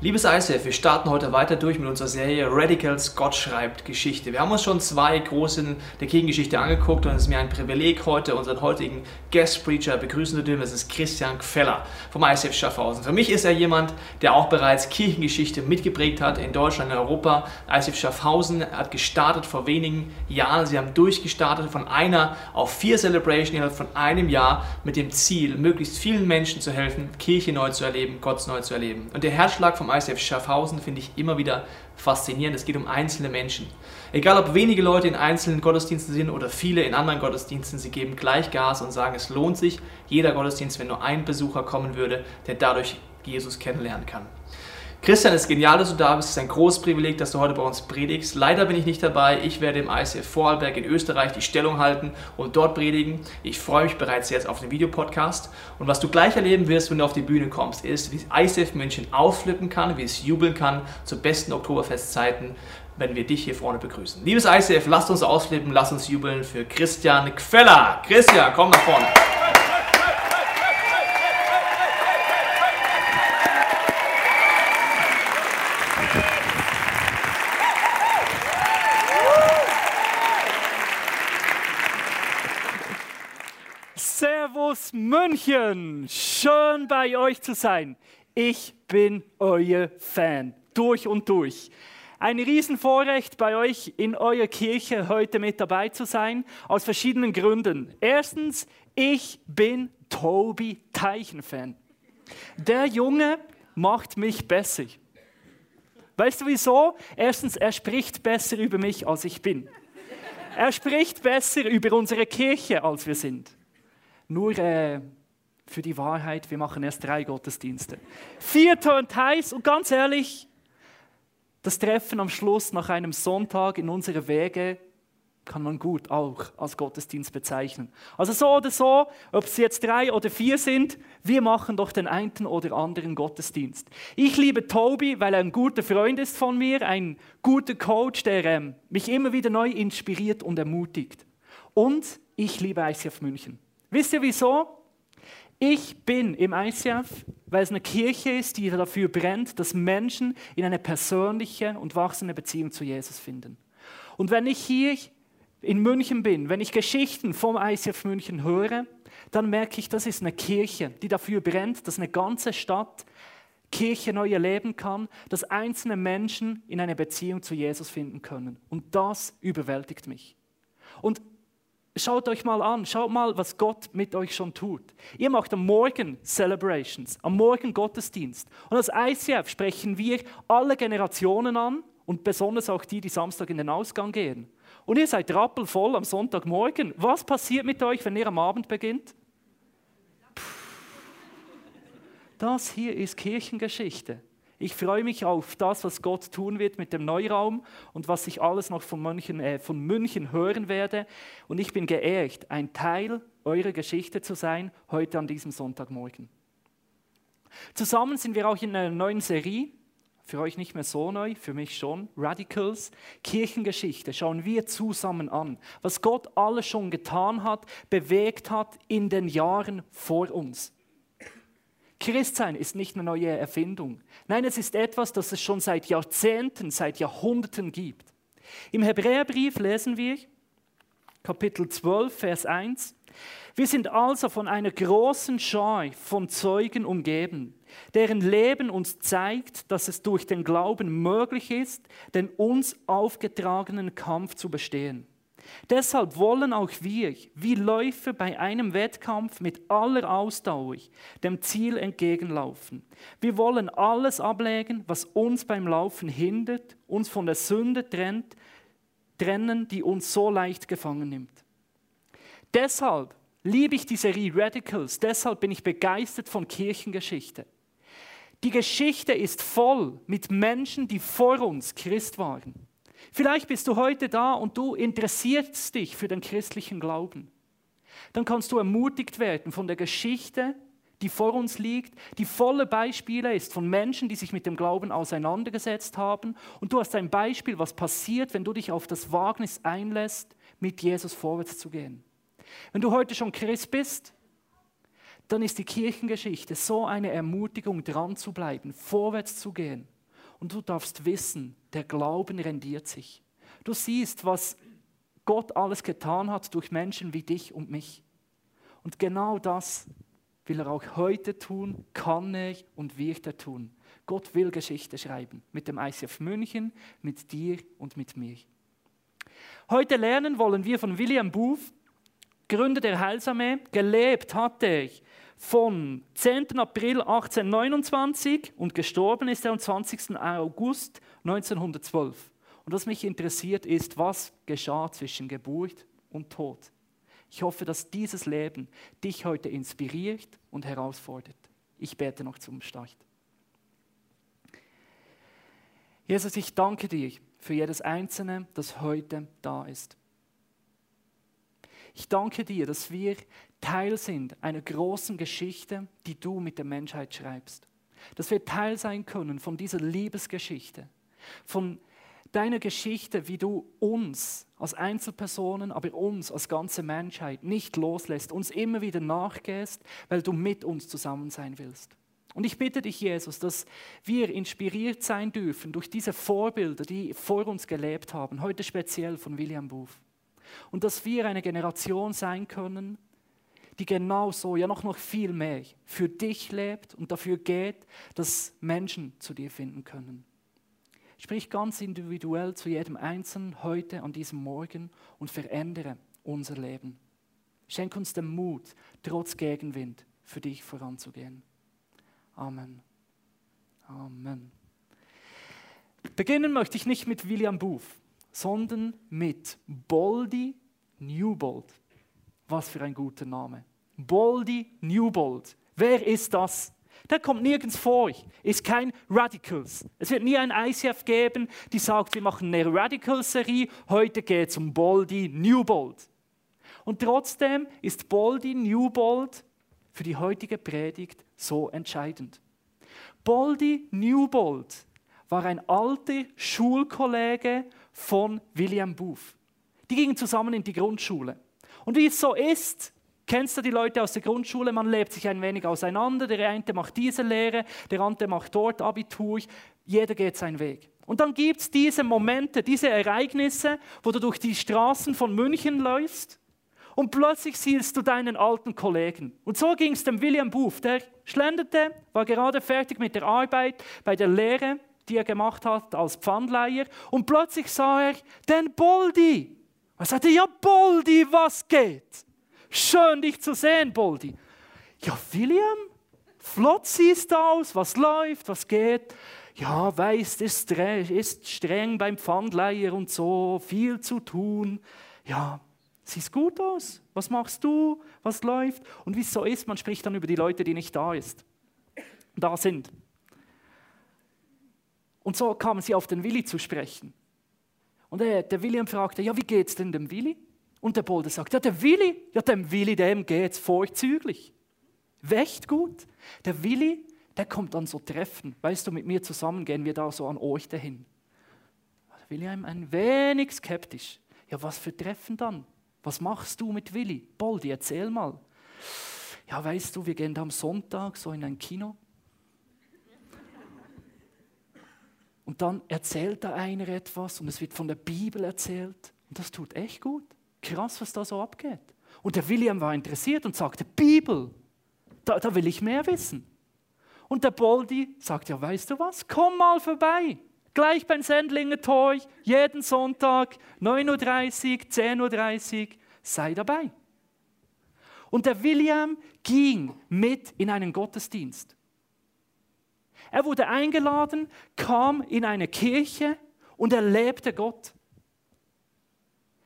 Liebes ICF, wir starten heute weiter durch mit unserer Serie Radicals Gott schreibt Geschichte. Wir haben uns schon zwei große der Kirchengeschichte angeguckt und es ist mir ein Privileg, heute unseren heutigen Guest Preacher begrüßen zu dürfen. Das ist Christian Gfeller vom ICF Schaffhausen. Für mich ist er jemand, der auch bereits Kirchengeschichte mitgeprägt hat in Deutschland, in Europa. ICF Schaffhausen hat gestartet vor wenigen Jahren. Sie haben durchgestartet von einer auf vier Celebration innerhalb von einem Jahr mit dem Ziel, möglichst vielen Menschen zu helfen, Kirche neu zu erleben, Gott neu zu erleben. Und der Herzschlag vom ICF Schaffhausen finde ich immer wieder faszinierend. Es geht um einzelne Menschen. Egal ob wenige Leute in einzelnen Gottesdiensten sind oder viele in anderen Gottesdiensten, sie geben gleich Gas und sagen, es lohnt sich jeder Gottesdienst, wenn nur ein Besucher kommen würde, der dadurch Jesus kennenlernen kann. Christian, es ist genial, dass du da bist. Es ist ein großes Privileg, dass du heute bei uns predigst. Leider bin ich nicht dabei. Ich werde im ICF Vorarlberg in Österreich die Stellung halten und dort predigen. Ich freue mich bereits jetzt auf den Videopodcast. Und was du gleich erleben wirst, wenn du auf die Bühne kommst, ist, wie ICF München ausflippen kann, wie es jubeln kann zu besten Oktoberfestzeiten, wenn wir dich hier vorne begrüßen. Liebes ICF, lasst uns ausflippen, lasst uns jubeln für Christian Gfeller. Christian, komm nach vorne. München, schön bei euch zu sein. Ich bin euer Fan, durch und durch. Ein Riesenvorrecht bei euch in eurer Kirche heute mit dabei zu sein, aus verschiedenen Gründen. Erstens, ich bin Tobi Teichen-Fan. Der Junge macht mich besser. Weißt du wieso? Erstens, er spricht besser über mich, als ich bin. Er spricht besser über unsere Kirche, als wir sind. Nur äh, für die Wahrheit, wir machen erst drei Gottesdienste. Vier turnt heiß und ganz ehrlich, das Treffen am Schluss nach einem Sonntag in unsere Wege kann man gut auch als Gottesdienst bezeichnen. Also so oder so, ob es jetzt drei oder vier sind, wir machen doch den einen oder anderen Gottesdienst. Ich liebe Tobi, weil er ein guter Freund ist von mir, ein guter Coach, der ähm, mich immer wieder neu inspiriert und ermutigt. Und ich liebe ICF München. Wisst ihr wieso? Ich bin im ICF, weil es eine Kirche ist, die dafür brennt, dass Menschen in eine persönliche und wachsende Beziehung zu Jesus finden. Und wenn ich hier in München bin, wenn ich Geschichten vom ICF München höre, dann merke ich, das ist eine Kirche, die dafür brennt, dass eine ganze Stadt Kirche neu erleben kann, dass einzelne Menschen in eine Beziehung zu Jesus finden können. Und das überwältigt mich. Und Schaut euch mal an, schaut mal, was Gott mit euch schon tut. Ihr macht am Morgen Celebrations, am Morgen Gottesdienst. Und als ICF sprechen wir alle Generationen an und besonders auch die, die Samstag in den Ausgang gehen. Und ihr seid rappelvoll am Sonntagmorgen. Was passiert mit euch, wenn ihr am Abend beginnt? Das hier ist Kirchengeschichte. Ich freue mich auf das, was Gott tun wird mit dem Neuraum und was ich alles noch von München, äh, von München hören werde. Und ich bin geehrt, ein Teil eurer Geschichte zu sein, heute an diesem Sonntagmorgen. Zusammen sind wir auch in einer neuen Serie, für euch nicht mehr so neu, für mich schon, Radicals, Kirchengeschichte. Schauen wir zusammen an, was Gott alles schon getan hat, bewegt hat in den Jahren vor uns. Christsein ist nicht eine neue Erfindung. Nein, es ist etwas, das es schon seit Jahrzehnten, seit Jahrhunderten gibt. Im Hebräerbrief lesen wir, Kapitel 12, Vers 1, wir sind also von einer großen Schar von Zeugen umgeben, deren Leben uns zeigt, dass es durch den Glauben möglich ist, den uns aufgetragenen Kampf zu bestehen. Deshalb wollen auch wir, wie Läufer bei einem Wettkampf mit aller Ausdauer, dem Ziel entgegenlaufen. Wir wollen alles ablegen, was uns beim Laufen hindert, uns von der Sünde trennt, trennen, die uns so leicht gefangen nimmt. Deshalb liebe ich die Serie Radicals, deshalb bin ich begeistert von Kirchengeschichte. Die Geschichte ist voll mit Menschen, die vor uns Christ waren. Vielleicht bist du heute da und du interessierst dich für den christlichen Glauben. Dann kannst du ermutigt werden von der Geschichte, die vor uns liegt, die volle Beispiele ist von Menschen, die sich mit dem Glauben auseinandergesetzt haben. Und du hast ein Beispiel, was passiert, wenn du dich auf das Wagnis einlässt, mit Jesus vorwärts zu gehen. Wenn du heute schon Christ bist, dann ist die Kirchengeschichte so eine Ermutigung, dran zu bleiben, vorwärts zu gehen. Und du darfst wissen, der Glauben rendiert sich. Du siehst, was Gott alles getan hat durch Menschen wie dich und mich. Und genau das will er auch heute tun, kann er und wird er tun. Gott will Geschichte schreiben mit dem ICF München, mit dir und mit mir. Heute lernen wollen wir von William Booth, Gründer der Heilsarmee. Gelebt hat er von 10. April 1829 und gestorben ist er am 20. August 1912. Und was mich interessiert ist, was geschah zwischen Geburt und Tod. Ich hoffe, dass dieses Leben dich heute inspiriert und herausfordert. Ich bete noch zum Start. Jesus, ich danke dir für jedes Einzelne, das heute da ist. Ich danke dir, dass wir Teil sind einer großen Geschichte, die du mit der Menschheit schreibst. Dass wir Teil sein können von dieser Liebesgeschichte, von deine Geschichte, wie du uns als Einzelpersonen, aber uns als ganze Menschheit nicht loslässt, uns immer wieder nachgehst, weil du mit uns zusammen sein willst. Und ich bitte dich, Jesus, dass wir inspiriert sein dürfen durch diese Vorbilder, die vor uns gelebt haben, heute speziell von William Booth. Und dass wir eine Generation sein können, die genauso, ja noch, noch viel mehr für dich lebt und dafür geht, dass Menschen zu dir finden können. Sprich ganz individuell zu jedem Einzelnen heute an diesem Morgen und verändere unser Leben. Schenk uns den Mut, trotz Gegenwind für dich voranzugehen. Amen. Amen. Beginnen möchte ich nicht mit William Booth, sondern mit Boldy Newbold. Was für ein guter Name. Boldy Newbold. Wer ist das? Der kommt nirgends vor, ist kein Radicals. Es wird nie ein ICF geben, die sagt, wir machen eine Radical-Serie, heute geht es um Boldy Newbold. Und trotzdem ist Boldy Newbold für die heutige Predigt so entscheidend. Boldy Newbold war ein alter Schulkollege von William Booth. Die gingen zusammen in die Grundschule. Und wie es so ist, Kennst du die Leute aus der Grundschule? Man lebt sich ein wenig auseinander. Der eine macht diese Lehre, der andere macht dort Abitur. Jeder geht seinen Weg. Und dann gibt es diese Momente, diese Ereignisse, wo du durch die Straßen von München läufst und plötzlich siehst du deinen alten Kollegen. Und so ging es dem William Booth. Der schlenderte, war gerade fertig mit der Arbeit bei der Lehre, die er gemacht hat als Pfandleiher. Und plötzlich sah er den Boldi. Er sagte, ja Boldi, was geht? Schön, dich zu sehen, Boldi. Ja, William, flott siehst du aus, was läuft, was geht. Ja, weißt, ist, ist streng beim Pfandleiher und so, viel zu tun. Ja, siehst gut aus. Was machst du? Was läuft? Und wie es so ist, man spricht dann über die Leute, die nicht da ist, da sind. Und so kamen sie auf den Willi zu sprechen. Und der, der William fragte, ja, wie geht's denn dem Willi? Und der Bolde sagt, ja, der Willi, ja, dem Willi, dem geht's vorzüglich. Echt gut. Der Willi, der kommt dann so treffen. Weißt du, mit mir zusammen gehen wir da so an euch dahin. Der Willi ein wenig skeptisch. Ja, was für Treffen dann? Was machst du mit Willi? Boldi, erzähl mal. Ja, weißt du, wir gehen da am Sonntag so in ein Kino. Und dann erzählt da einer etwas und es wird von der Bibel erzählt. Und das tut echt gut. Krass, was da so abgeht. Und der William war interessiert und sagte, Bibel, da, da will ich mehr wissen. Und der Boldi sagt, ja, weißt du was, komm mal vorbei. Gleich beim Sendlinger Tor, jeden Sonntag, 9.30 Uhr, 10.30 Uhr, sei dabei. Und der William ging mit in einen Gottesdienst. Er wurde eingeladen, kam in eine Kirche und erlebte Gott.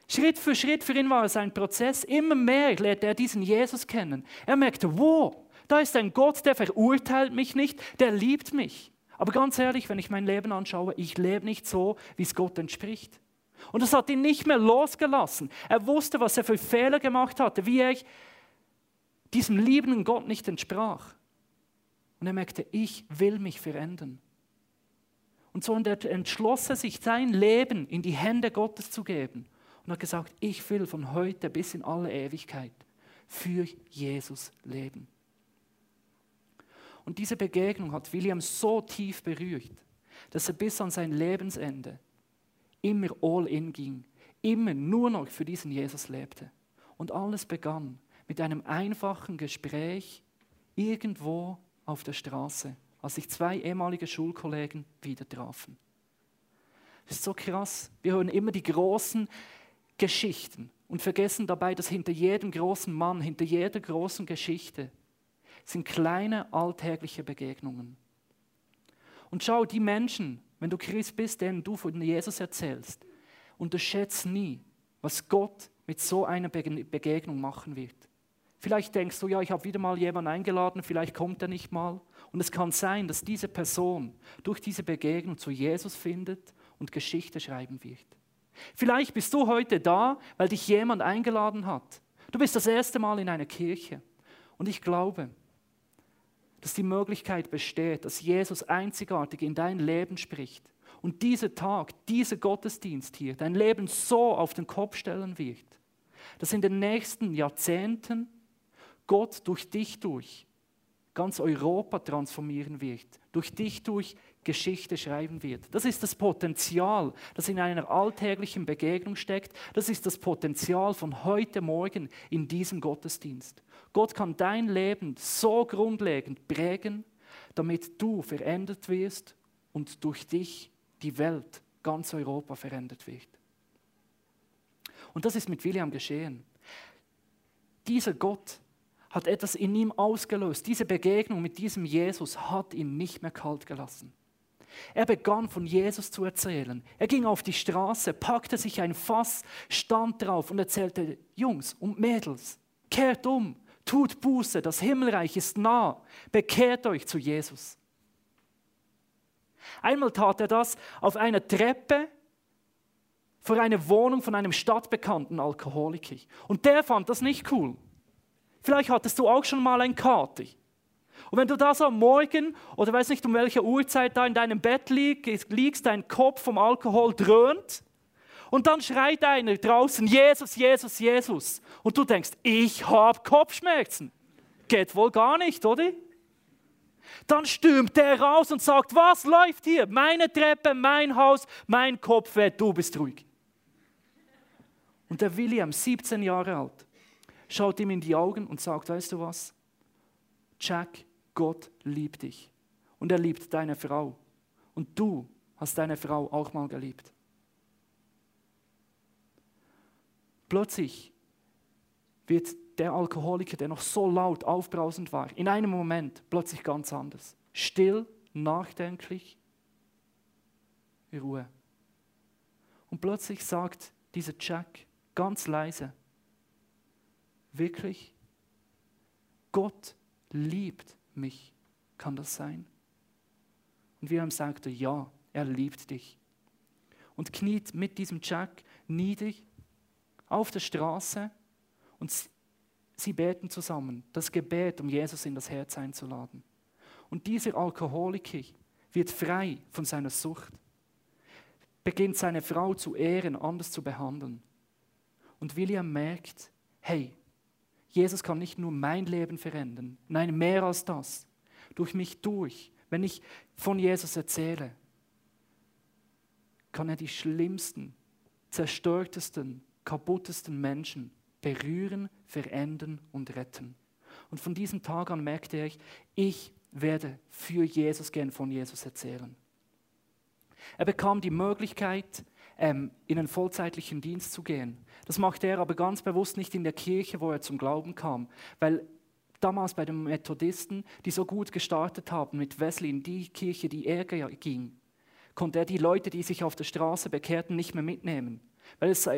Schritt für Schritt für ihn war es ein Prozess. Immer mehr lernte er diesen Jesus kennen. Er merkte, wow, da ist ein Gott, der verurteilt mich nicht, der liebt mich. Aber ganz ehrlich, wenn ich mein Leben anschaue, ich lebe nicht so, wie es Gott entspricht. Und das hat ihn nicht mehr losgelassen. Er wusste, was er für Fehler gemacht hatte, wie er diesem liebenden Gott nicht entsprach. Und er merkte, ich will mich verändern. Und so entschloss er sich, sein Leben in die Hände Gottes zu geben. Und hat gesagt, ich will von heute bis in alle Ewigkeit für Jesus leben. Und diese Begegnung hat William so tief berührt, dass er bis an sein Lebensende immer all in ging, immer nur noch für diesen Jesus lebte. Und alles begann mit einem einfachen Gespräch irgendwo auf der Straße, als sich zwei ehemalige Schulkollegen wieder trafen. Das ist so krass. Wir hören immer die großen Geschichten und vergessen dabei, dass hinter jedem großen Mann, hinter jeder großen Geschichte sind kleine alltägliche Begegnungen. Und schau, die Menschen, wenn du Christ bist, denen du von Jesus erzählst, unterschätze nie, was Gott mit so einer Begegnung machen wird. Vielleicht denkst du, ja, ich habe wieder mal jemanden eingeladen, vielleicht kommt er nicht mal. Und es kann sein, dass diese Person durch diese Begegnung zu Jesus findet und Geschichte schreiben wird. Vielleicht bist du heute da, weil dich jemand eingeladen hat. Du bist das erste Mal in einer Kirche. Und ich glaube, dass die Möglichkeit besteht, dass Jesus einzigartig in dein Leben spricht und dieser Tag, dieser Gottesdienst hier, dein Leben so auf den Kopf stellen wird, dass in den nächsten Jahrzehnten Gott durch dich durch ganz Europa transformieren wird, durch dich durch Geschichte schreiben wird. Das ist das Potenzial, das in einer alltäglichen Begegnung steckt. Das ist das Potenzial von heute Morgen in diesem Gottesdienst. Gott kann dein Leben so grundlegend prägen, damit du verändert wirst und durch dich die Welt, ganz Europa verändert wird. Und das ist mit William geschehen. Dieser Gott hat etwas in ihm ausgelöst. Diese Begegnung mit diesem Jesus hat ihn nicht mehr kalt gelassen. Er begann von Jesus zu erzählen. Er ging auf die Straße, packte sich ein Fass, stand drauf und erzählte, Jungs und Mädels, kehrt um, tut Buße, das Himmelreich ist nah, bekehrt euch zu Jesus. Einmal tat er das auf einer Treppe vor einer Wohnung von einem stadtbekannten Alkoholiker. Und der fand das nicht cool. Vielleicht hattest du auch schon mal ein Kater. Und wenn du da so am Morgen oder weiß nicht um welche Uhrzeit da in deinem Bett liegst, dein Kopf vom Alkohol dröhnt und dann schreit einer draußen Jesus, Jesus, Jesus und du denkst, ich habe Kopfschmerzen. Geht wohl gar nicht, oder? Dann stürmt der raus und sagt, was läuft hier? Meine Treppe, mein Haus, mein Kopf du bist ruhig. Und der William, 17 Jahre alt, schaut ihm in die Augen und sagt, weißt du was? Jack, Gott liebt dich und er liebt deine Frau. Und du hast deine Frau auch mal geliebt. Plötzlich wird der Alkoholiker, der noch so laut aufbrausend war, in einem Moment plötzlich ganz anders. Still, nachdenklich, Ruhe. Und plötzlich sagt dieser Jack ganz leise, wirklich, Gott liebt mich. Kann das sein? Und Wilhelm sagte, ja, er liebt dich. Und kniet mit diesem Jack nieder auf der Straße und sie beten zusammen das Gebet, um Jesus in das Herz einzuladen. Und dieser Alkoholiker wird frei von seiner Sucht, beginnt seine Frau zu ehren, anders zu behandeln. Und William merkt, hey, Jesus kann nicht nur mein Leben verändern, nein, mehr als das. Durch mich durch. Wenn ich von Jesus erzähle, kann er die schlimmsten, zerstörtesten, kaputtesten Menschen berühren, verändern und retten. Und von diesem Tag an merkte ich, ich werde für Jesus gehen, von Jesus erzählen. Er bekam die Möglichkeit, in einen vollzeitlichen Dienst zu gehen. Das machte er aber ganz bewusst nicht in der Kirche, wo er zum Glauben kam, weil damals bei den Methodisten, die so gut gestartet haben mit Wesley in die Kirche, die er ging, konnte er die Leute, die sich auf der Straße bekehrten, nicht mehr mitnehmen. Weil es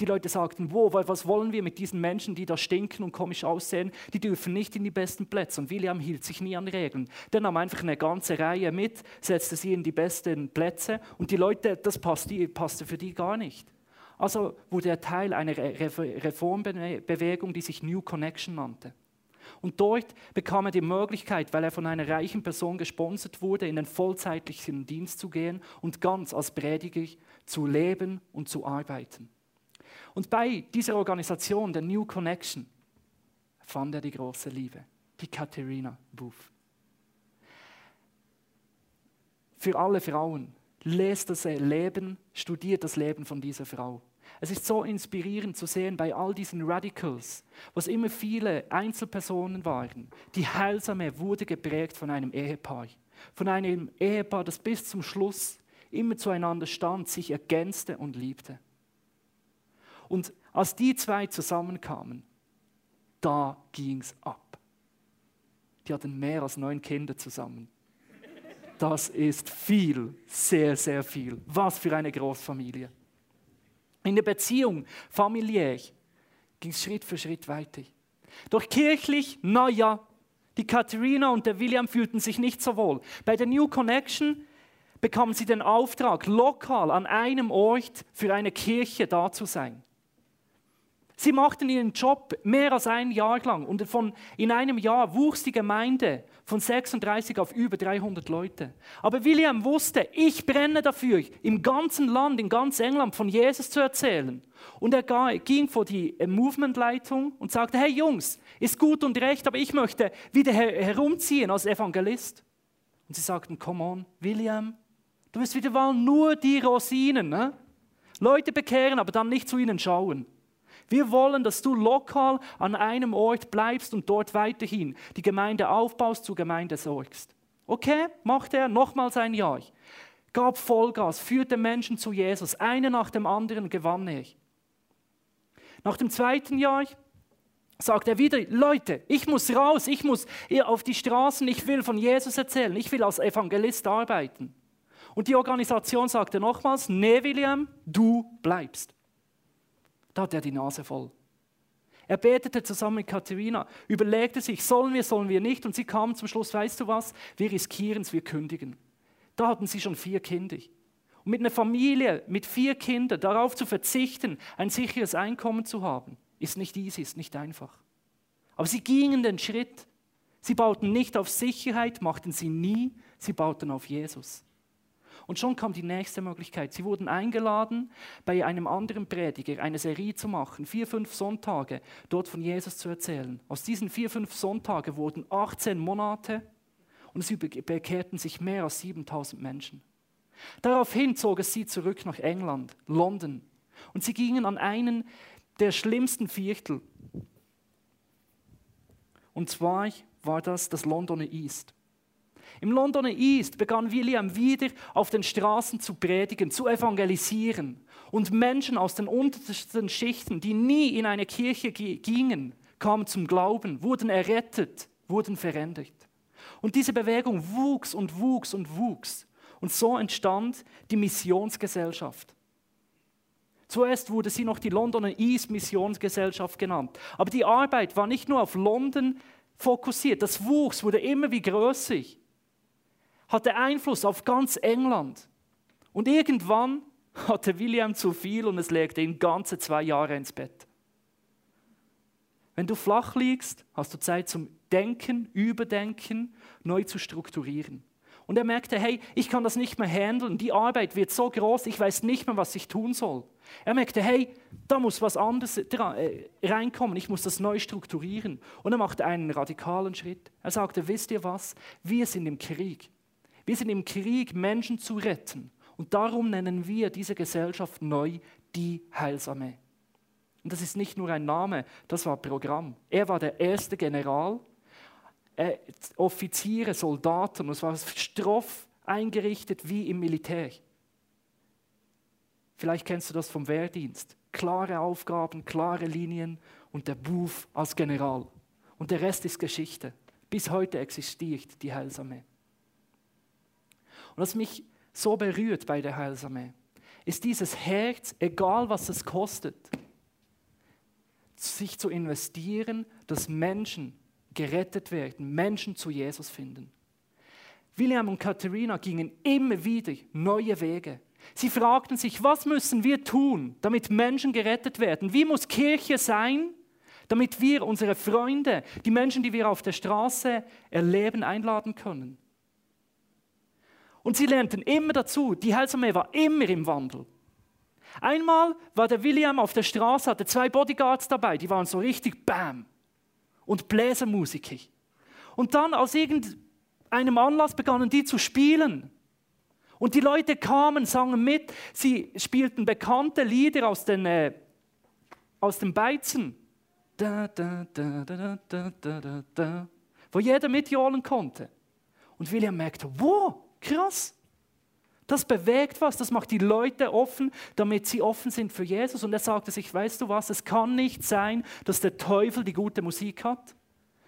die Leute sagten, wo, was wollen wir mit diesen Menschen, die da stinken und komisch aussehen? Die dürfen nicht in die besten Plätze. Und William hielt sich nie an Regeln. Der nahm einfach eine ganze Reihe mit, setzte sie in die besten Plätze und die Leute, das passte, passte für die gar nicht. Also wurde er Teil einer Reformbewegung, die sich New Connection nannte. Und dort bekam er die Möglichkeit, weil er von einer reichen Person gesponsert wurde, in den vollzeitlichen Dienst zu gehen und ganz als Prediger zu leben und zu arbeiten. Und bei dieser Organisation, der New Connection, fand er die große Liebe, die Katharina Booth. Für alle Frauen, lest das Leben, studiert das Leben von dieser Frau. Es ist so inspirierend zu sehen bei all diesen Radicals, was immer viele Einzelpersonen waren. Die Heilsame wurde geprägt von einem Ehepaar. Von einem Ehepaar, das bis zum Schluss immer zueinander stand, sich ergänzte und liebte. Und als die zwei zusammenkamen, da ging es ab. Die hatten mehr als neun Kinder zusammen. Das ist viel, sehr, sehr viel. Was für eine Großfamilie. In der Beziehung familiär ging es Schritt für Schritt weiter. Doch kirchlich, naja, die Katharina und der William fühlten sich nicht so wohl. Bei der New Connection bekamen sie den Auftrag, lokal an einem Ort für eine Kirche da zu sein. Sie machten ihren Job mehr als ein Jahr lang und von, in einem Jahr wuchs die Gemeinde von 36 auf über 300 Leute. Aber William wusste, ich brenne dafür, im ganzen Land, in ganz England von Jesus zu erzählen. Und er ging vor die äh, Movementleitung und sagte, hey Jungs, ist gut und recht, aber ich möchte wieder herumziehen als Evangelist. Und sie sagten, come on, William, du wirst wieder nur die Rosinen. Ne? Leute bekehren, aber dann nicht zu ihnen schauen. Wir wollen, dass du lokal an einem Ort bleibst und dort weiterhin die Gemeinde aufbaust, zur Gemeinde sorgst. Okay, macht er nochmals ein Jahr. Gab Vollgas, führte Menschen zu Jesus. Eine nach dem anderen gewann er. Nach dem zweiten Jahr sagt er wieder, Leute, ich muss raus, ich muss auf die Straßen, ich will von Jesus erzählen, ich will als Evangelist arbeiten. Und die Organisation sagte nochmals, nee William, du bleibst. Da hat er die Nase voll. Er betete zusammen mit Katharina, überlegte sich, sollen wir, sollen wir nicht? Und sie kamen zum Schluss, weißt du was, wir riskieren es, wir kündigen. Da hatten sie schon vier Kinder. Und mit einer Familie, mit vier Kindern, darauf zu verzichten, ein sicheres Einkommen zu haben, ist nicht easy, ist nicht einfach. Aber sie gingen den Schritt. Sie bauten nicht auf Sicherheit, machten sie nie, sie bauten auf Jesus. Und schon kam die nächste Möglichkeit. Sie wurden eingeladen, bei einem anderen Prediger eine Serie zu machen, vier, fünf Sonntage, dort von Jesus zu erzählen. Aus diesen vier, fünf Sonntagen wurden 18 Monate und es bekehrten sich mehr als 7000 Menschen. Daraufhin zog es sie zurück nach England, London. Und sie gingen an einen der schlimmsten Viertel. Und zwar war das das Londoner East. Im Londoner East begann William wieder auf den Straßen zu predigen, zu evangelisieren. Und Menschen aus den untersten Schichten, die nie in eine Kirche gingen, kamen zum Glauben, wurden errettet, wurden verändert. Und diese Bewegung wuchs und wuchs und wuchs. Und so entstand die Missionsgesellschaft. Zuerst wurde sie noch die Londoner East Missionsgesellschaft genannt. Aber die Arbeit war nicht nur auf London fokussiert, das wuchs, wurde immer wie größer hatte Einfluss auf ganz England. Und irgendwann hatte William zu viel und es legte ihn ganze zwei Jahre ins Bett. Wenn du flach liegst, hast du Zeit zum Denken, Überdenken, neu zu strukturieren. Und er merkte, hey, ich kann das nicht mehr handeln, die Arbeit wird so groß, ich weiß nicht mehr, was ich tun soll. Er merkte, hey, da muss was anderes äh, reinkommen, ich muss das neu strukturieren. Und er machte einen radikalen Schritt. Er sagte, wisst ihr was, wir sind im Krieg. Wir sind im Krieg, Menschen zu retten. Und darum nennen wir diese Gesellschaft neu die Heilsame. Und das ist nicht nur ein Name, das war Programm. Er war der erste General, Offiziere, Soldaten, es war stroff eingerichtet wie im Militär. Vielleicht kennst du das vom Wehrdienst. Klare Aufgaben, klare Linien und der Buff als General. Und der Rest ist Geschichte. Bis heute existiert die Heilsame. Und was mich so berührt bei der Heilsame, ist dieses Herz, egal was es kostet, sich zu investieren, dass Menschen gerettet werden, Menschen zu Jesus finden. William und Katharina gingen immer wieder neue Wege. Sie fragten sich, was müssen wir tun, damit Menschen gerettet werden? Wie muss Kirche sein, damit wir unsere Freunde, die Menschen, die wir auf der Straße erleben, einladen können. Und sie lernten immer dazu, die Heilsarmee war immer im Wandel. Einmal war der William auf der Straße, hatte zwei Bodyguards dabei, die waren so richtig Bam und Bläsermusikig. Und dann aus irgendeinem Anlass begannen die zu spielen. Und die Leute kamen, sangen mit, sie spielten bekannte Lieder aus den, äh, aus den Beizen. Da, da, da, da, da, da, da, wo jeder mitjohlen konnte. Und William merkte, wow, krass. Das bewegt was, das macht die Leute offen, damit sie offen sind für Jesus. Und er sagte sich, weißt du was, es kann nicht sein, dass der Teufel die gute Musik hat.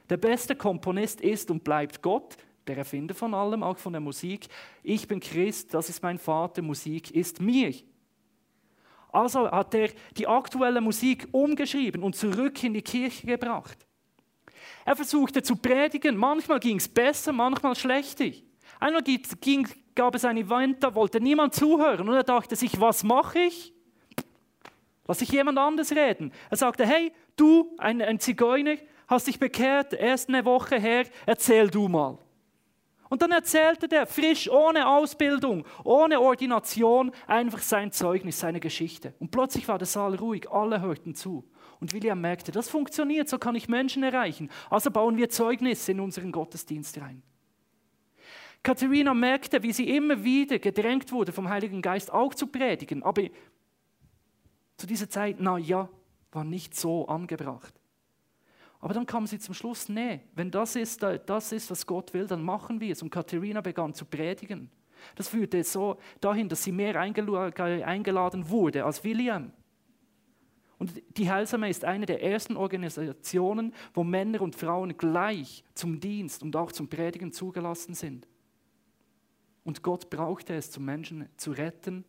Der beste Komponist ist und bleibt Gott, der Erfinder von allem, auch von der Musik. Ich bin Christ, das ist mein Vater, Musik ist mir. Also hat er die aktuelle Musik umgeschrieben und zurück in die Kirche gebracht. Er versuchte zu predigen, manchmal ging es besser, manchmal schlechter. Einmal ging, gab es ein Event, da wollte niemand zuhören und er dachte sich, was mache ich? Lass ich jemand anders reden. Er sagte, hey, du, ein, ein Zigeuner, hast dich bekehrt, erst eine Woche her, erzähl du mal. Und dann erzählte der frisch, ohne Ausbildung, ohne Ordination, einfach sein Zeugnis, seine Geschichte. Und plötzlich war der Saal ruhig, alle hörten zu. Und William merkte, das funktioniert, so kann ich Menschen erreichen. Also bauen wir Zeugnisse in unseren Gottesdienst rein. Katharina merkte, wie sie immer wieder gedrängt wurde vom Heiligen Geist auch zu predigen, aber zu dieser Zeit, na ja, war nicht so angebracht. Aber dann kam sie zum Schluss, nee, wenn das ist, das ist, was Gott will, dann machen wir es. Und Katharina begann zu predigen. Das führte so dahin, dass sie mehr eingeladen wurde als William. Und die Heilsame ist eine der ersten Organisationen, wo Männer und Frauen gleich zum Dienst und auch zum Predigen zugelassen sind. Und Gott brauchte es, zum Menschen zu retten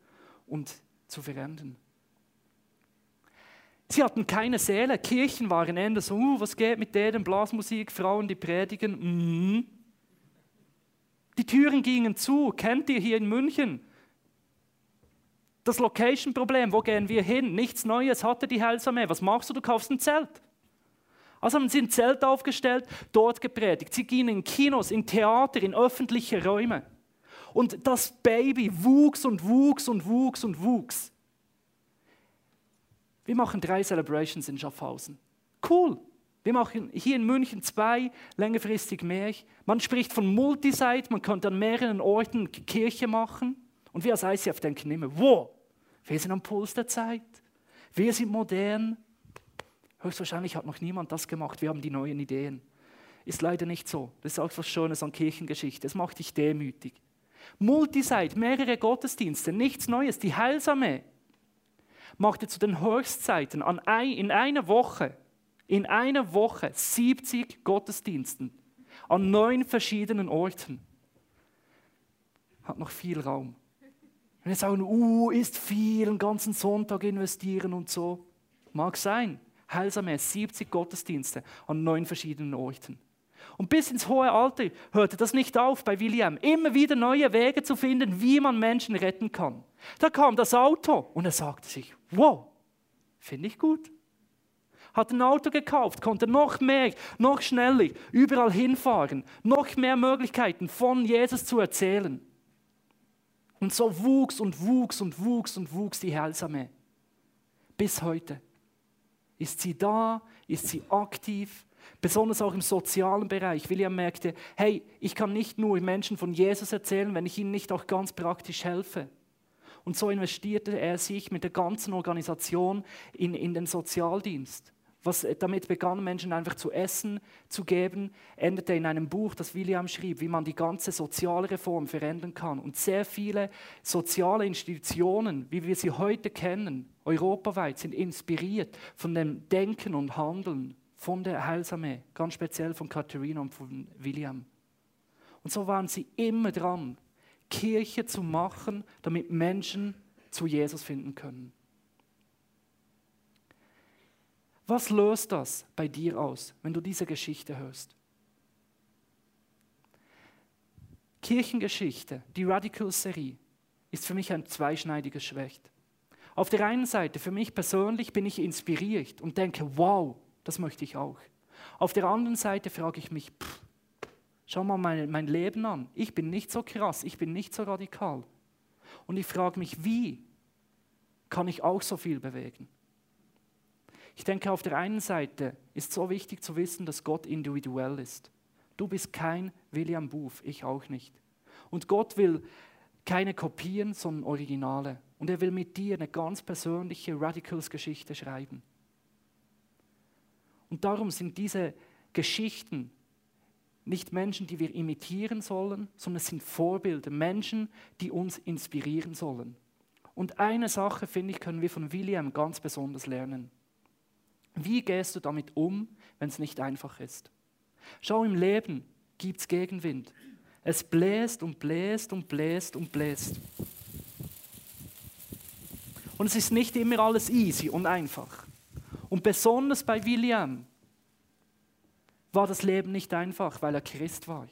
und zu verändern. Sie hatten keine Seele. Kirchen waren eher so, uh, was geht mit denen? Blasmusik, Frauen, die predigen. Mm. Die Türen gingen zu. Kennt ihr hier in München? Das Location-Problem, wo gehen wir hin? Nichts Neues hatte die Heilsarmee. Was machst du? Du kaufst ein Zelt. Also haben sie ein Zelt aufgestellt, dort gepredigt. Sie gingen in Kinos, in Theater, in öffentliche Räume. Und das Baby wuchs und wuchs und wuchs und wuchs. Wir machen drei Celebrations in Schaffhausen. Cool. Wir machen hier in München zwei, längerfristig mehr. Man spricht von Multisite, man könnte an mehreren Orten Kirche machen. Und wir als ICF denken immer, wow, wir sind am Puls der Zeit. Wir sind modern. Höchstwahrscheinlich hat noch niemand das gemacht. Wir haben die neuen Ideen. Ist leider nicht so. Das ist auch was Schönes an Kirchengeschichte. Es macht dich demütig. Multisite, mehrere Gottesdienste, nichts Neues. Die Heilsame machte zu den Höchstzeiten an ein, in einer Woche, in einer Woche 70 Gottesdiensten an neun verschiedenen Orten. Hat noch viel Raum. Wenn wir sagen, uh, ist viel, einen ganzen Sonntag investieren und so. Mag sein. Heilsame 70 Gottesdienste an neun verschiedenen Orten. Und bis ins hohe Alter hörte das nicht auf bei William. Immer wieder neue Wege zu finden, wie man Menschen retten kann. Da kam das Auto und er sagte sich, wow, finde ich gut. Hat ein Auto gekauft, konnte noch mehr, noch schneller überall hinfahren, noch mehr Möglichkeiten von Jesus zu erzählen. Und so wuchs und wuchs und wuchs und wuchs die Heilsame. Bis heute. Ist sie da? Ist sie aktiv? Besonders auch im sozialen Bereich. William merkte, hey, ich kann nicht nur Menschen von Jesus erzählen, wenn ich ihnen nicht auch ganz praktisch helfe. Und so investierte er sich mit der ganzen Organisation in, in den Sozialdienst. Was damit begann, Menschen einfach zu essen zu geben, endete in einem Buch, das William schrieb, wie man die ganze soziale Reform verändern kann. Und sehr viele soziale Institutionen, wie wir sie heute kennen, europaweit, sind inspiriert von dem Denken und Handeln von der Heilsarmee, ganz speziell von Katharina und von William. Und so waren sie immer dran, Kirche zu machen, damit Menschen zu Jesus finden können. Was löst das bei dir aus, wenn du diese Geschichte hörst? Kirchengeschichte, die Radical-Serie, ist für mich ein zweischneidiges Schwert. Auf der einen Seite, für mich persönlich, bin ich inspiriert und denke, wow, Das möchte ich auch. Auf der anderen Seite frage ich mich, pff, schau mal mein, mein Leben an. Ich bin nicht so krass, ich bin nicht so radikal. Und ich frage mich, wie kann ich auch so viel bewegen? Ich denke, auf der einen Seite ist so wichtig zu wissen, dass Gott individuell ist. Du bist kein William Booth, ich auch nicht. Und Gott will keine Kopien, sondern Originale. Und er will mit dir eine ganz persönliche Radicals-Geschichte schreiben. Und darum sind diese Geschichten nicht Menschen, die wir imitieren sollen, sondern es sind Vorbilder, Menschen, die uns inspirieren sollen. Und eine Sache, finde ich, können wir von William ganz besonders lernen. Wie gehst du damit um, wenn es nicht einfach ist? Schau, im Leben gibt es Gegenwind. Es bläst und bläst und bläst und bläst. Und es ist nicht immer alles easy und einfach. Und besonders bei William war das Leben nicht einfach, weil er Christ war.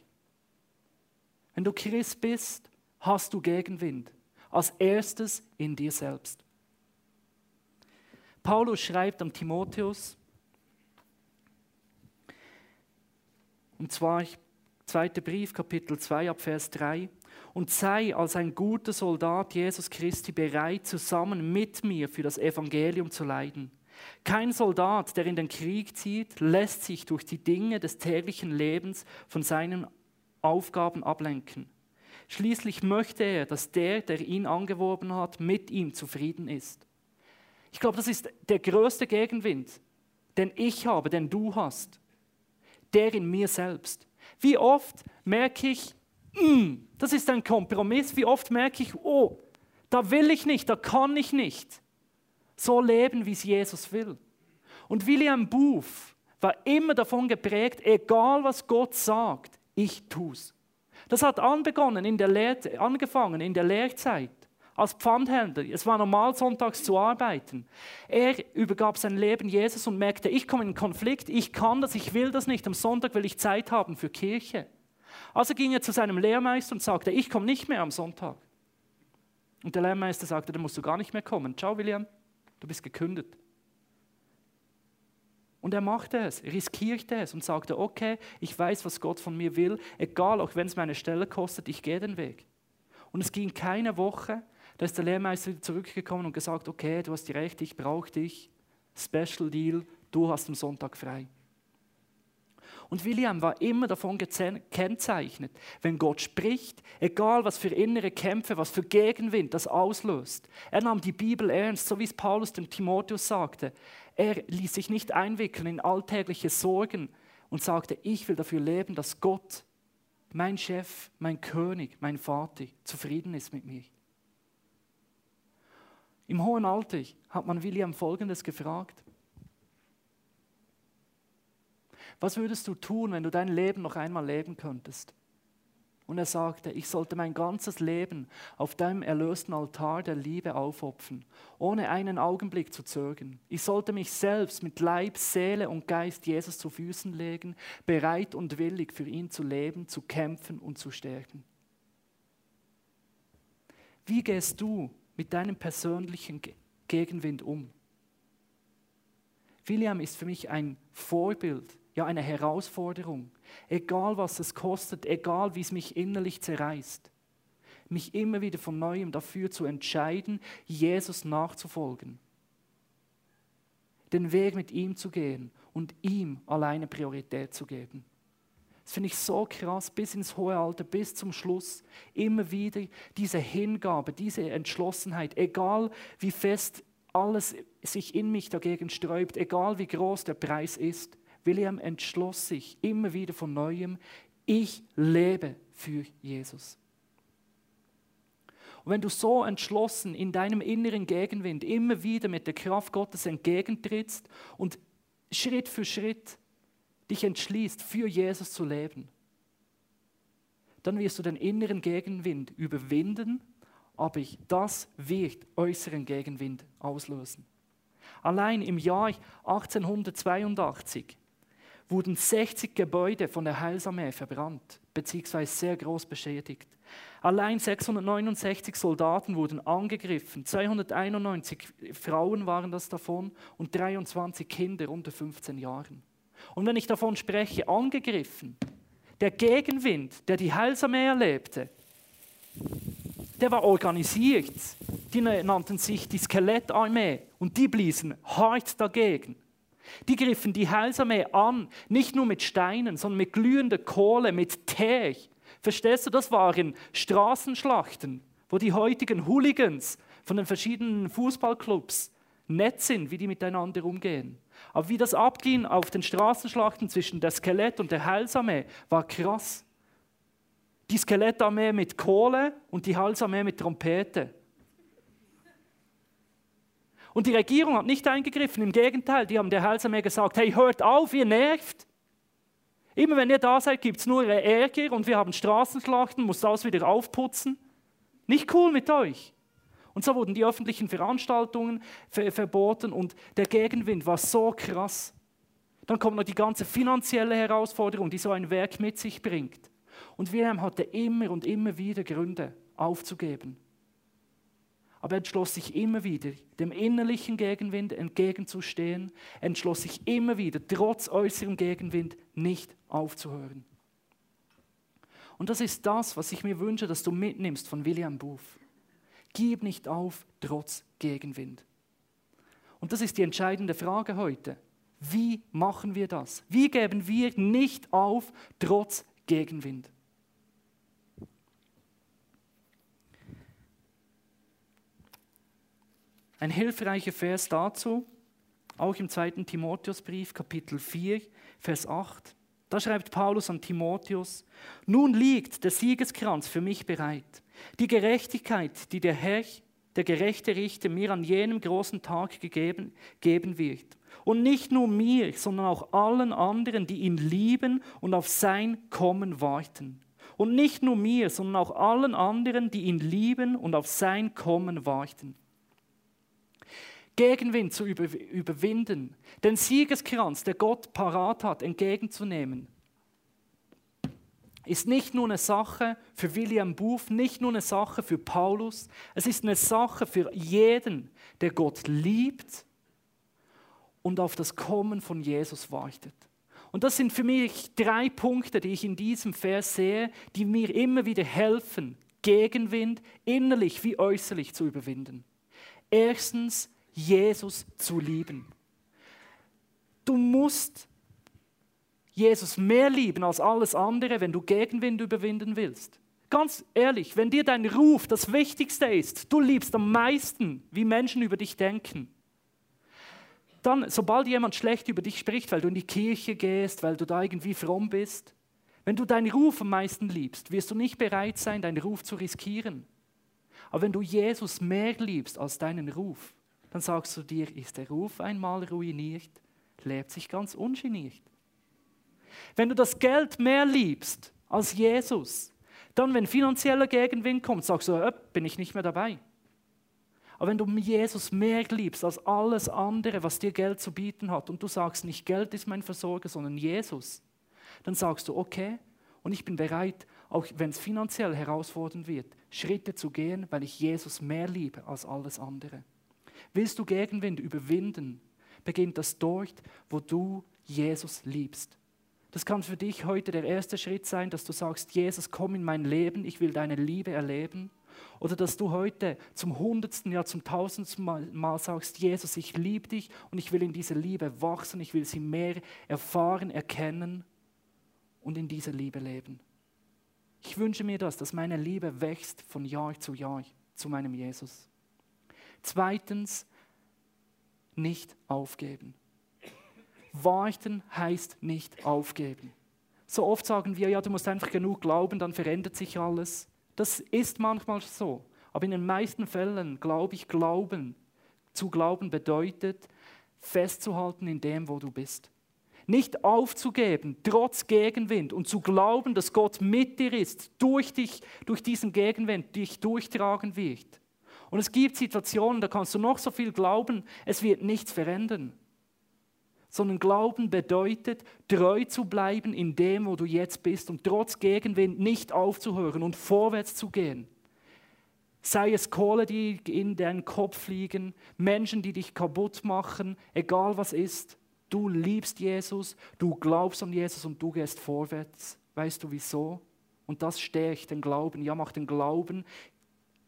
Wenn du Christ bist, hast du Gegenwind. Als erstes in dir selbst. Paulus schreibt am Timotheus, und zwar zweiter Brief, Kapitel 2, ab Vers 3, und sei als ein guter Soldat Jesus Christi bereit, zusammen mit mir für das Evangelium zu leiden. Kein Soldat, der in den Krieg zieht, lässt sich durch die Dinge des täglichen Lebens von seinen Aufgaben ablenken. Schließlich möchte er, dass der, der ihn angeworben hat, mit ihm zufrieden ist. Ich glaube, das ist der größte Gegenwind, den ich habe, den du hast. Der in mir selbst. Wie oft merke ich, mm, das ist ein Kompromiss. Wie oft merke ich, oh, da will ich nicht, da kann ich nicht so leben, wie es Jesus will. Und William Booth war immer davon geprägt, egal was Gott sagt, ich tu's. Das hat anbegonnen in der Lehr angefangen in der Lehrzeit als Pfandhändler. Es war normal, sonntags zu arbeiten. Er übergab sein Leben Jesus und merkte, ich komme in Konflikt, ich kann das, ich will das nicht. Am Sonntag will ich Zeit haben für Kirche. Also ging er zu seinem Lehrmeister und sagte, ich komme nicht mehr am Sonntag. Und der Lehrmeister sagte, dann musst du gar nicht mehr kommen. Ciao, William. Du bist gekündigt. Und er machte es, riskierte es und sagte, okay, ich weiß, was Gott von mir will, egal, auch wenn es meine Stelle kostet, ich gehe den Weg. Und es ging keine Woche, da ist der Lehrmeister wieder zurückgekommen und gesagt, okay, du hast recht, ich brauche dich, Special Deal, du hast am Sonntag frei. Und William war immer davon gekennzeichnet, wenn Gott spricht, egal was für innere Kämpfe, was für Gegenwind das auslöst. Er nahm die Bibel ernst, so wie es Paulus dem Timotheus sagte. Er ließ sich nicht einwickeln in alltägliche Sorgen und sagte, ich will dafür leben, dass Gott, mein Chef, mein König, mein Vater, zufrieden ist mit mir. Im hohen Alter hat man William Folgendes gefragt. Was würdest du tun, wenn du dein Leben noch einmal leben könntest? Und er sagte, ich sollte mein ganzes Leben auf deinem erlösten Altar der Liebe aufopfern, ohne einen Augenblick zu zögern. Ich sollte mich selbst mit Leib, Seele und Geist Jesus zu Füßen legen, bereit und willig für ihn zu leben, zu kämpfen und zu stärken. Wie gehst du mit deinem persönlichen Gegenwind um? William ist für mich ein Vorbild ja eine Herausforderung. Egal was es kostet, egal wie es mich innerlich zerreißt. Mich immer wieder von neuem dafür zu entscheiden, Jesus nachzufolgen. Den Weg mit ihm zu gehen und ihm alleine Priorität zu geben. Das finde ich so krass, bis ins hohe Alter, bis zum Schluss. Immer wieder diese Hingabe, diese Entschlossenheit, egal wie fest alles sich in mich dagegen sträubt, egal wie groß der Preis ist. William entschloss sich immer wieder von neuem, ich lebe für Jesus. Und wenn du so entschlossen in deinem inneren Gegenwind immer wieder mit der Kraft Gottes entgegentrittst und Schritt für Schritt dich entschließt, für Jesus zu leben, dann wirst du den inneren Gegenwind überwinden, aber das wird äußeren Gegenwind auslösen. Allein im Jahr 1882 wurden 60 Gebäude von der Heilsarmee verbrannt, beziehungsweise sehr groß beschädigt. Allein 669 Soldaten wurden angegriffen, 291 Frauen waren das davon und 23 Kinder unter 15 Jahren. Und wenn ich davon spreche, angegriffen, der Gegenwind, der die Heilsarmee erlebte, der war organisiert. Die nannten sich die Skelettarmee und die bliesen hart dagegen. Die griffen die Heilsarmee an, nicht nur mit Steinen, sondern mit glühender Kohle, mit Teer. Verstehst du, das waren Straßenschlachten, wo die heutigen Hooligans von den verschiedenen Fußballclubs nett sind, wie die miteinander umgehen. Aber wie das abging auf den Straßenschlachten zwischen der Skelett und der Heilsarmee, war krass. Die Skelettarmee mit Kohle und die Heilsarmee mit Trompete. Und die Regierung hat nicht eingegriffen, im Gegenteil, die haben der Heilsarmee gesagt, hey, hört auf, ihr nervt. Immer wenn ihr da seid, gibt es nur Ärger und wir haben Straßenschlachten, muss das wieder aufputzen. Nicht cool mit euch. Und so wurden die öffentlichen Veranstaltungen ver verboten und der Gegenwind war so krass. Dann kommt noch die ganze finanzielle Herausforderung, die so ein Werk mit sich bringt. Und Wilhelm hatte immer und immer wieder Gründe aufzugeben aber er entschloss sich immer wieder, dem innerlichen Gegenwind entgegenzustehen, entschloss sich immer wieder, trotz äußerem Gegenwind nicht aufzuhören. Und das ist das, was ich mir wünsche, dass du mitnimmst von William Booth. Gib nicht auf, trotz Gegenwind. Und das ist die entscheidende Frage heute. Wie machen wir das? Wie geben wir nicht auf, trotz Gegenwind? Ein hilfreicher Vers dazu, auch im zweiten Timotheusbrief, Kapitel 4, Vers 8. Da schreibt Paulus an Timotheus, nun liegt der Siegeskranz für mich bereit. Die Gerechtigkeit, die der Herr, der gerechte Richter, mir an jenem großen Tag gegeben, geben wird. Und nicht nur mir, sondern auch allen anderen, die ihn lieben und auf sein Kommen warten. Und nicht nur mir, sondern auch allen anderen, die ihn lieben und auf sein Kommen warten. Gegenwind zu überwinden, den Siegeskranz, der Gott parat hat, entgegenzunehmen, ist nicht nur eine Sache für William Booth, nicht nur eine Sache für Paulus, es ist eine Sache für jeden, der Gott liebt und auf das Kommen von Jesus wartet. Und das sind für mich drei Punkte, die ich in diesem Vers sehe, die mir immer wieder helfen, Gegenwind innerlich wie äußerlich zu überwinden. Erstens, Jesus zu lieben. Du musst Jesus mehr lieben als alles andere, wenn du Gegenwind überwinden willst. Ganz ehrlich, wenn dir dein Ruf das Wichtigste ist, du liebst am meisten, wie Menschen über dich denken, dann, sobald jemand schlecht über dich spricht, weil du in die Kirche gehst, weil du da irgendwie fromm bist, wenn du deinen Ruf am meisten liebst, wirst du nicht bereit sein, deinen Ruf zu riskieren. Aber wenn du Jesus mehr liebst als deinen Ruf, dann sagst du dir, ist der Ruf einmal ruiniert, lebt sich ganz ungeniert. Wenn du das Geld mehr liebst als Jesus, dann, wenn finanzieller Gegenwind kommt, sagst du, äh, bin ich nicht mehr dabei. Aber wenn du Jesus mehr liebst als alles andere, was dir Geld zu bieten hat, und du sagst nicht, Geld ist mein Versorger, sondern Jesus, dann sagst du, okay, und ich bin bereit, auch wenn es finanziell herausfordernd wird, Schritte zu gehen, weil ich Jesus mehr liebe als alles andere. Willst du Gegenwind überwinden, beginnt das dort, wo du Jesus liebst. Das kann für dich heute der erste Schritt sein, dass du sagst, Jesus, komm in mein Leben, ich will deine Liebe erleben. Oder dass du heute zum hundertsten, ja zum tausendsten Mal, sagst, Jesus, ich liebe dich und ich will in dieser Liebe wachsen, ich will sie mehr erfahren, erkennen und in dieser Liebe leben. Ich wünsche mir das, dass meine Liebe wächst von Jahr zu Jahr zu meinem Jesus. Zweitens, nicht aufgeben. Warten heißt nicht aufgeben. So oft sagen wir, ja, du musst einfach genug glauben, dann verändert sich alles. Das ist manchmal so. Aber in den meisten Fällen glaube ich, glauben. Zu glauben bedeutet, festzuhalten in dem, wo du bist. Nicht aufzugeben, trotz Gegenwind und zu glauben, dass Gott mit dir ist, durch dich, durch diesen Gegenwind dich durchtragen wird. Und es gibt Situationen, da kannst du noch so viel glauben, es wird nichts verändern. sondern Glauben bedeutet, treu zu bleiben in dem, wo du jetzt bist und trotz Gegenwind nicht aufzuhören und vorwärts zu gehen. Sei es Kohle, die in deinen Kopf fliegen, Menschen, die dich kaputt machen, egal was ist. Du liebst Jesus, du glaubst an Jesus und du gehst vorwärts. Weißt du wieso? Und das stärkt den Glauben. Ja, macht den Glauben,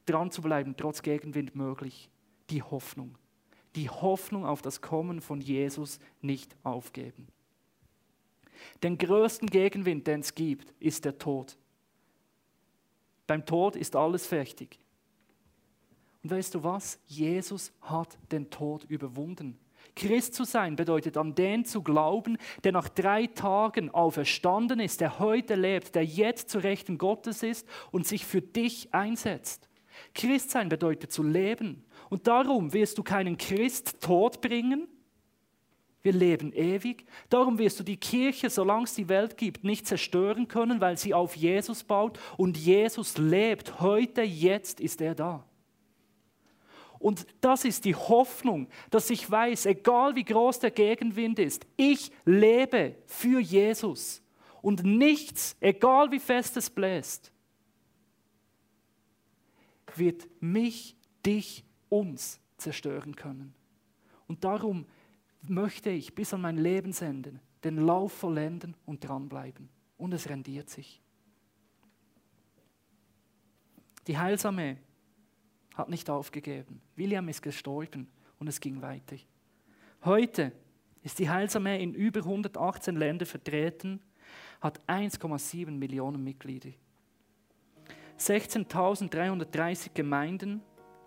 dran zu bleiben, trotz Gegenwind möglich. Die Hoffnung die Hoffnung auf das Kommen von Jesus nicht aufgeben. Den größten Gegenwind, den es gibt, ist der Tod. Beim Tod ist alles fertig. Und weißt du was? Jesus hat den Tod überwunden. Christ zu sein bedeutet an den zu glauben, der nach drei Tagen auferstanden ist, der heute lebt, der jetzt zu Rechten Gottes ist und sich für dich einsetzt. Christ sein bedeutet zu leben. Und darum wirst du keinen Christ tot bringen. Wir leben ewig. Darum wirst du die Kirche, solange es die Welt gibt, nicht zerstören können, weil sie auf Jesus baut. Und Jesus lebt. Heute, jetzt ist er da. Und das ist die Hoffnung, dass ich weiß, egal wie groß der Gegenwind ist, ich lebe für Jesus. Und nichts, egal wie fest es bläst, wird mich, dich, uns zerstören können. Und darum möchte ich bis an mein Lebensende den Lauf vollenden und dranbleiben. Und es rendiert sich. Die Heilsarmee hat nicht aufgegeben. William ist gestorben und es ging weiter. Heute ist die Heilsarmee in über 118 Ländern vertreten, hat 1,7 Millionen Mitglieder. 16.330 Gemeinden,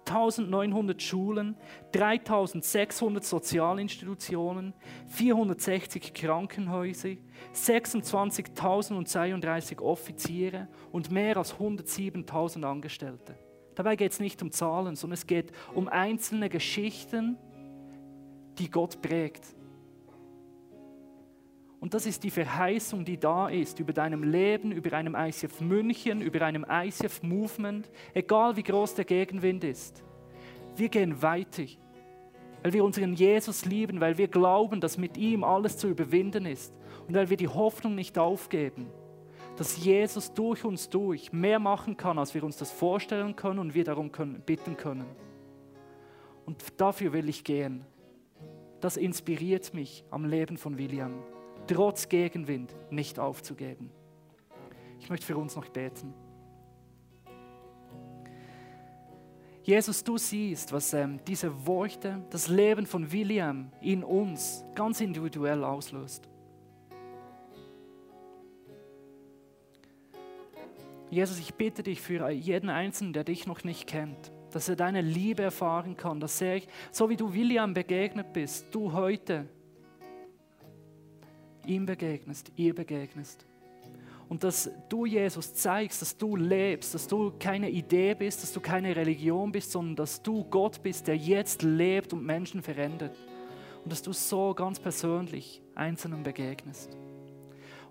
1900 Schulen, 3600 Sozialinstitutionen, 460 Krankenhäuser, 26.032 Offiziere und mehr als 107.000 Angestellte. Dabei geht es nicht um Zahlen, sondern es geht um einzelne Geschichten, die Gott prägt. Und das ist die Verheißung, die da ist über deinem Leben, über einem ICF München, über einem ICF Movement, egal wie groß der Gegenwind ist. Wir gehen weiter, weil wir unseren Jesus lieben, weil wir glauben, dass mit ihm alles zu überwinden ist und weil wir die Hoffnung nicht aufgeben, dass Jesus durch uns durch mehr machen kann, als wir uns das vorstellen können und wir darum können, bitten können. Und dafür will ich gehen. Das inspiriert mich am Leben von William trotz Gegenwind nicht aufzugeben. Ich möchte für uns noch beten. Jesus, du siehst, was ähm, diese Worte, das Leben von William in uns ganz individuell auslöst. Jesus, ich bitte dich für jeden Einzelnen, der dich noch nicht kennt, dass er deine Liebe erfahren kann, dass er, so wie du William begegnet bist, du heute ihm begegnest, ihr begegnest. Und dass du, Jesus, zeigst, dass du lebst, dass du keine Idee bist, dass du keine Religion bist, sondern dass du Gott bist, der jetzt lebt und Menschen verändert. Und dass du so ganz persönlich Einzelnen begegnest.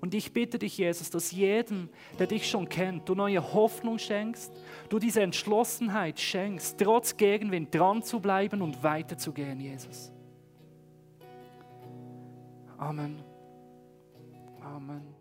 Und ich bitte dich, Jesus, dass jedem, der dich schon kennt, du neue Hoffnung schenkst, du diese Entschlossenheit schenkst, trotz Gegenwind dran zu bleiben und weiterzugehen, Jesus. Amen. Amen.